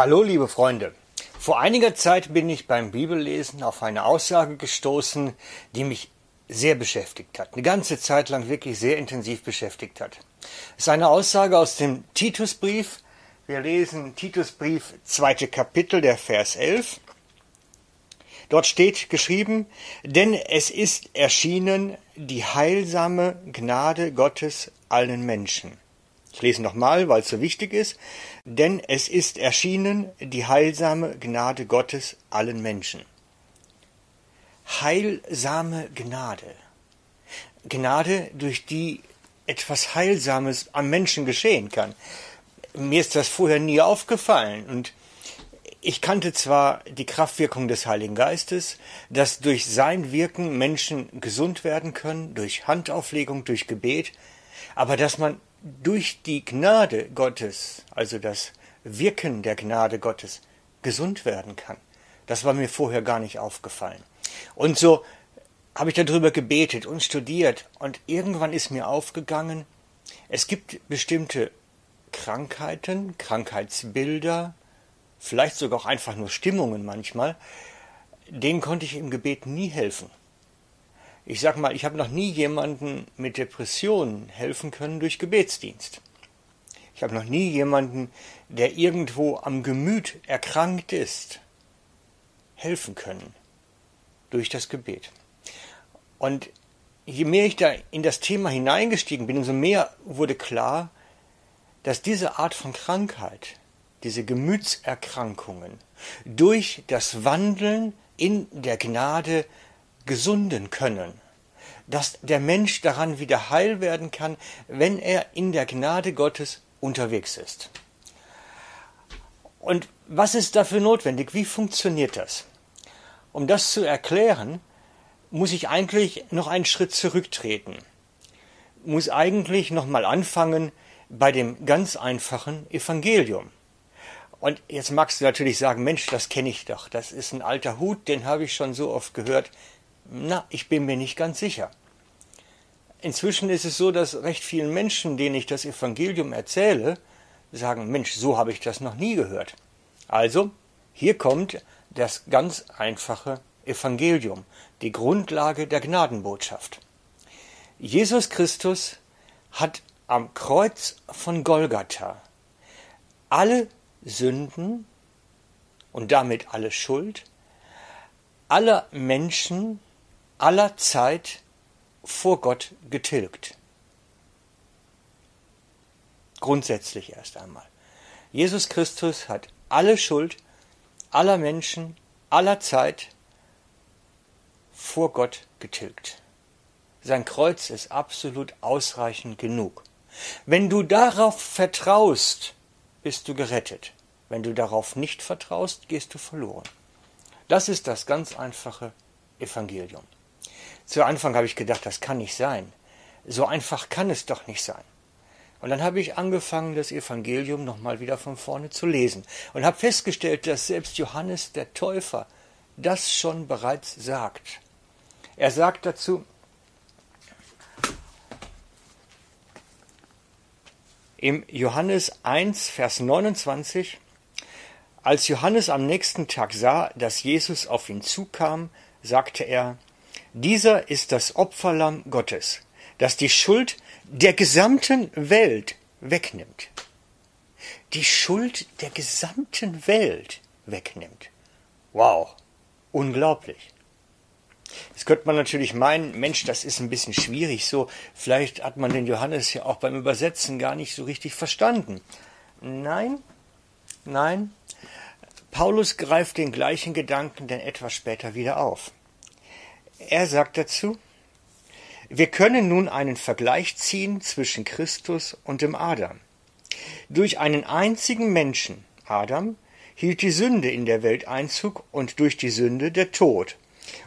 Hallo, liebe Freunde. Vor einiger Zeit bin ich beim Bibellesen auf eine Aussage gestoßen, die mich sehr beschäftigt hat, eine ganze Zeit lang wirklich sehr intensiv beschäftigt hat. Es ist eine Aussage aus dem Titusbrief. Wir lesen Titusbrief, zweite Kapitel, der Vers 11. Dort steht geschrieben, denn es ist erschienen die heilsame Gnade Gottes allen Menschen. Ich lese nochmal, weil es so wichtig ist. Denn es ist erschienen die heilsame Gnade Gottes allen Menschen. Heilsame Gnade. Gnade, durch die etwas Heilsames am Menschen geschehen kann. Mir ist das vorher nie aufgefallen und ich kannte zwar die Kraftwirkung des Heiligen Geistes, dass durch sein Wirken Menschen gesund werden können, durch Handauflegung, durch Gebet, aber dass man durch die Gnade Gottes, also das Wirken der Gnade Gottes, gesund werden kann. Das war mir vorher gar nicht aufgefallen. Und so habe ich darüber gebetet und studiert und irgendwann ist mir aufgegangen, es gibt bestimmte Krankheiten, Krankheitsbilder, vielleicht sogar auch einfach nur Stimmungen manchmal, denen konnte ich im Gebet nie helfen. Ich sag mal, ich habe noch nie jemanden mit Depressionen helfen können durch Gebetsdienst. Ich habe noch nie jemanden, der irgendwo am Gemüt erkrankt ist, helfen können durch das Gebet. Und je mehr ich da in das Thema hineingestiegen bin, umso mehr wurde klar, dass diese Art von Krankheit, diese Gemütserkrankungen durch das Wandeln in der Gnade gesunden können, dass der Mensch daran wieder heil werden kann, wenn er in der Gnade Gottes unterwegs ist. Und was ist dafür notwendig? Wie funktioniert das? Um das zu erklären, muss ich eigentlich noch einen Schritt zurücktreten. Muss eigentlich noch mal anfangen bei dem ganz einfachen Evangelium. Und jetzt magst du natürlich sagen, Mensch, das kenne ich doch. Das ist ein alter Hut, den habe ich schon so oft gehört. Na, ich bin mir nicht ganz sicher. Inzwischen ist es so, dass recht vielen Menschen, denen ich das Evangelium erzähle, sagen, Mensch, so habe ich das noch nie gehört. Also, hier kommt das ganz einfache Evangelium, die Grundlage der Gnadenbotschaft. Jesus Christus hat am Kreuz von Golgatha alle Sünden und damit alle Schuld aller Menschen aller Zeit vor Gott getilgt. Grundsätzlich erst einmal. Jesus Christus hat alle Schuld aller Menschen aller Zeit vor Gott getilgt. Sein Kreuz ist absolut ausreichend genug. Wenn du darauf vertraust, bist du gerettet. Wenn du darauf nicht vertraust, gehst du verloren. Das ist das ganz einfache Evangelium. Zu Anfang habe ich gedacht, das kann nicht sein. So einfach kann es doch nicht sein. Und dann habe ich angefangen, das Evangelium nochmal wieder von vorne zu lesen und habe festgestellt, dass selbst Johannes der Täufer das schon bereits sagt. Er sagt dazu, im Johannes 1, Vers 29, als Johannes am nächsten Tag sah, dass Jesus auf ihn zukam, sagte er, dieser ist das Opferlamm Gottes, das die Schuld der gesamten Welt wegnimmt. Die Schuld der gesamten Welt wegnimmt. Wow, unglaublich. Jetzt könnte man natürlich meinen, Mensch, das ist ein bisschen schwierig so. Vielleicht hat man den Johannes ja auch beim Übersetzen gar nicht so richtig verstanden. Nein, nein. Paulus greift den gleichen Gedanken denn etwas später wieder auf. Er sagt dazu, wir können nun einen Vergleich ziehen zwischen Christus und dem Adam. Durch einen einzigen Menschen, Adam, hielt die Sünde in der Welt Einzug und durch die Sünde der Tod.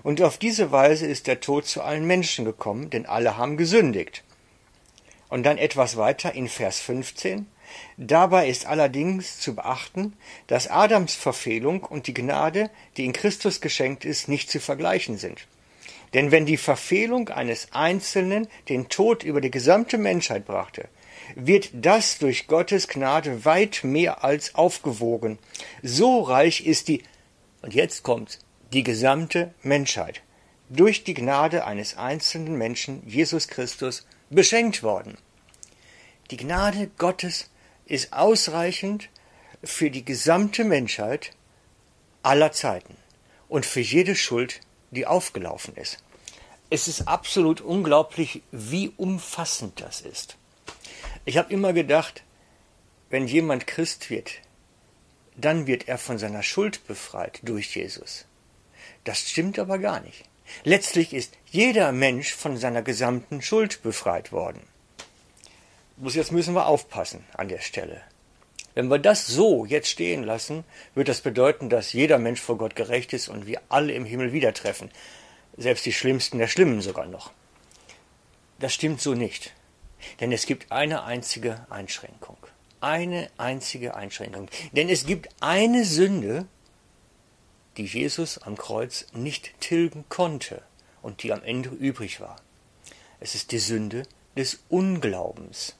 Und auf diese Weise ist der Tod zu allen Menschen gekommen, denn alle haben gesündigt. Und dann etwas weiter in Vers 15. Dabei ist allerdings zu beachten, dass Adams Verfehlung und die Gnade, die in Christus geschenkt ist, nicht zu vergleichen sind. Denn wenn die Verfehlung eines Einzelnen den Tod über die gesamte Menschheit brachte, wird das durch Gottes Gnade weit mehr als aufgewogen. So reich ist die, und jetzt kommt, die gesamte Menschheit durch die Gnade eines einzelnen Menschen, Jesus Christus, beschenkt worden. Die Gnade Gottes ist ausreichend für die gesamte Menschheit aller Zeiten und für jede Schuld, die aufgelaufen ist. Es ist absolut unglaublich, wie umfassend das ist. Ich habe immer gedacht, wenn jemand Christ wird, dann wird er von seiner Schuld befreit durch Jesus. Das stimmt aber gar nicht. Letztlich ist jeder Mensch von seiner gesamten Schuld befreit worden. Bloß jetzt müssen wir aufpassen an der Stelle. Wenn wir das so jetzt stehen lassen, wird das bedeuten, dass jeder Mensch vor Gott gerecht ist und wir alle im Himmel wieder treffen. Selbst die Schlimmsten der Schlimmen sogar noch. Das stimmt so nicht. Denn es gibt eine einzige Einschränkung. Eine einzige Einschränkung. Denn es gibt eine Sünde, die Jesus am Kreuz nicht tilgen konnte und die am Ende übrig war. Es ist die Sünde des Unglaubens.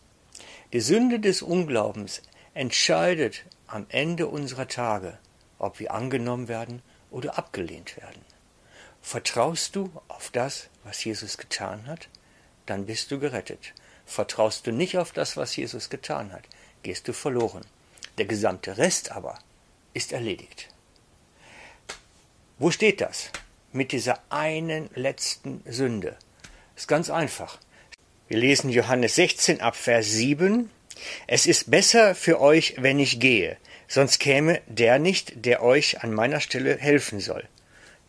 Die Sünde des Unglaubens entscheidet am Ende unserer Tage, ob wir angenommen werden oder abgelehnt werden. Vertraust du auf das, was Jesus getan hat, dann bist du gerettet. Vertraust du nicht auf das, was Jesus getan hat, gehst du verloren. Der gesamte Rest aber ist erledigt. Wo steht das? Mit dieser einen letzten Sünde. Ist ganz einfach. Wir lesen Johannes 16 ab Vers 7. Es ist besser für euch, wenn ich gehe, sonst käme der nicht, der euch an meiner Stelle helfen soll.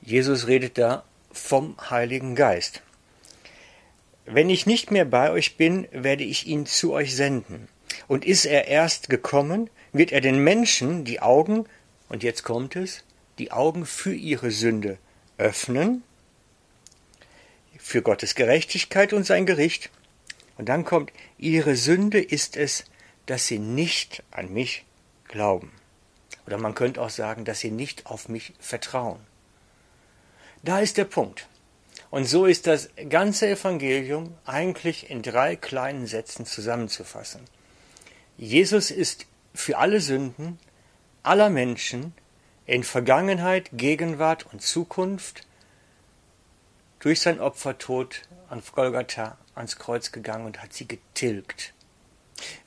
Jesus redet da vom Heiligen Geist. Wenn ich nicht mehr bei euch bin, werde ich ihn zu euch senden. Und ist er erst gekommen, wird er den Menschen die Augen, und jetzt kommt es, die Augen für ihre Sünde öffnen, für Gottes Gerechtigkeit und sein Gericht. Und dann kommt, ihre Sünde ist es, dass sie nicht an mich glauben. Oder man könnte auch sagen, dass sie nicht auf mich vertrauen. Da ist der Punkt. Und so ist das ganze Evangelium eigentlich in drei kleinen Sätzen zusammenzufassen. Jesus ist für alle Sünden aller Menschen in Vergangenheit, Gegenwart und Zukunft durch sein Opfertod an Golgatha ans Kreuz gegangen und hat sie getilgt.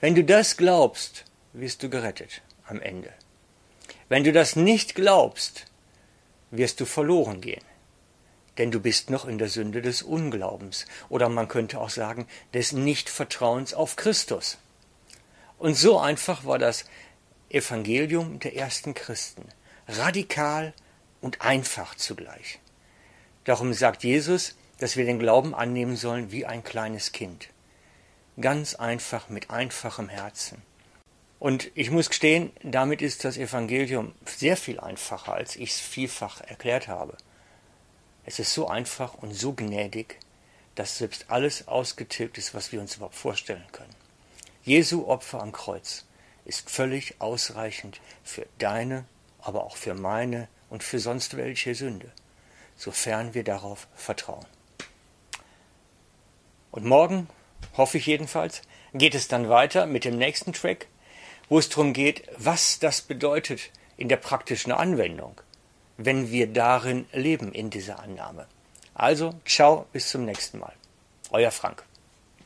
Wenn du das glaubst, wirst du gerettet am Ende. Wenn du das nicht glaubst, wirst du verloren gehen. Denn du bist noch in der Sünde des Unglaubens oder man könnte auch sagen des Nichtvertrauens auf Christus. Und so einfach war das Evangelium der ersten Christen radikal und einfach zugleich. Darum sagt Jesus, dass wir den Glauben annehmen sollen wie ein kleines Kind. Ganz einfach, mit einfachem Herzen. Und ich muss gestehen, damit ist das Evangelium sehr viel einfacher, als ich es vielfach erklärt habe. Es ist so einfach und so gnädig, dass selbst alles ausgetilgt ist, was wir uns überhaupt vorstellen können. Jesu Opfer am Kreuz ist völlig ausreichend für deine aber auch für meine und für sonst welche Sünde, sofern wir darauf vertrauen. Und morgen, hoffe ich jedenfalls, geht es dann weiter mit dem nächsten Track, wo es darum geht, was das bedeutet in der praktischen Anwendung, wenn wir darin leben in dieser Annahme. Also, ciao, bis zum nächsten Mal. Euer Frank.